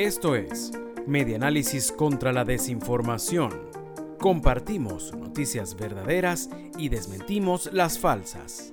Esto es Medianálisis contra la Desinformación. Compartimos noticias verdaderas y desmentimos las falsas.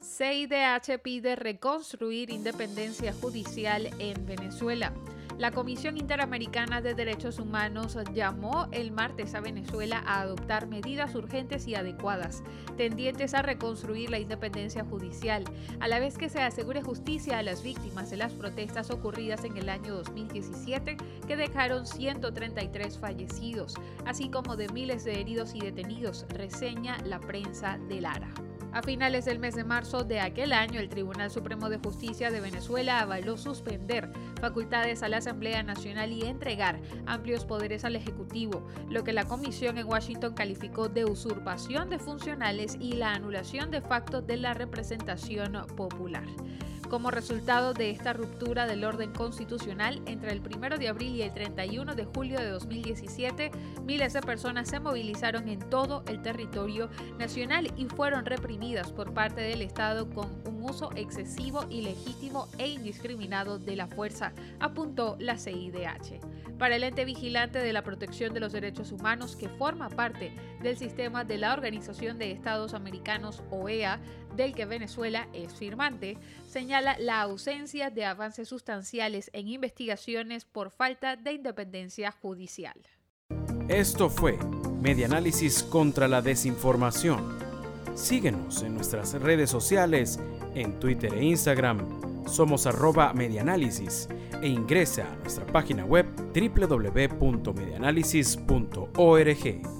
CIDH pide reconstruir independencia judicial en Venezuela. La Comisión Interamericana de Derechos Humanos llamó el martes a Venezuela a adoptar medidas urgentes y adecuadas, tendientes a reconstruir la independencia judicial, a la vez que se asegure justicia a las víctimas de las protestas ocurridas en el año 2017 que dejaron 133 fallecidos, así como de miles de heridos y detenidos, reseña la prensa de Lara. A finales del mes de marzo de aquel año, el Tribunal Supremo de Justicia de Venezuela avaló suspender facultades a la Asamblea Nacional y entregar amplios poderes al Ejecutivo, lo que la Comisión en Washington calificó de usurpación de funcionales y la anulación de facto de la representación popular. Como resultado de esta ruptura del orden constitucional, entre el 1 de abril y el 31 de julio de 2017, miles de personas se movilizaron en todo el territorio nacional y fueron reprimidas por parte del Estado con un uso excesivo, ilegítimo e indiscriminado de la fuerza, apuntó la CIDH. Para el ente vigilante de la protección de los derechos humanos, que forma parte del sistema de la Organización de Estados Americanos, OEA, del que Venezuela es firmante, la ausencia de avances sustanciales en investigaciones por falta de independencia judicial. Esto fue Medianálisis contra la Desinformación. Síguenos en nuestras redes sociales, en Twitter e Instagram. Somos arroba medianálisis e ingresa a nuestra página web www.medianálisis.org.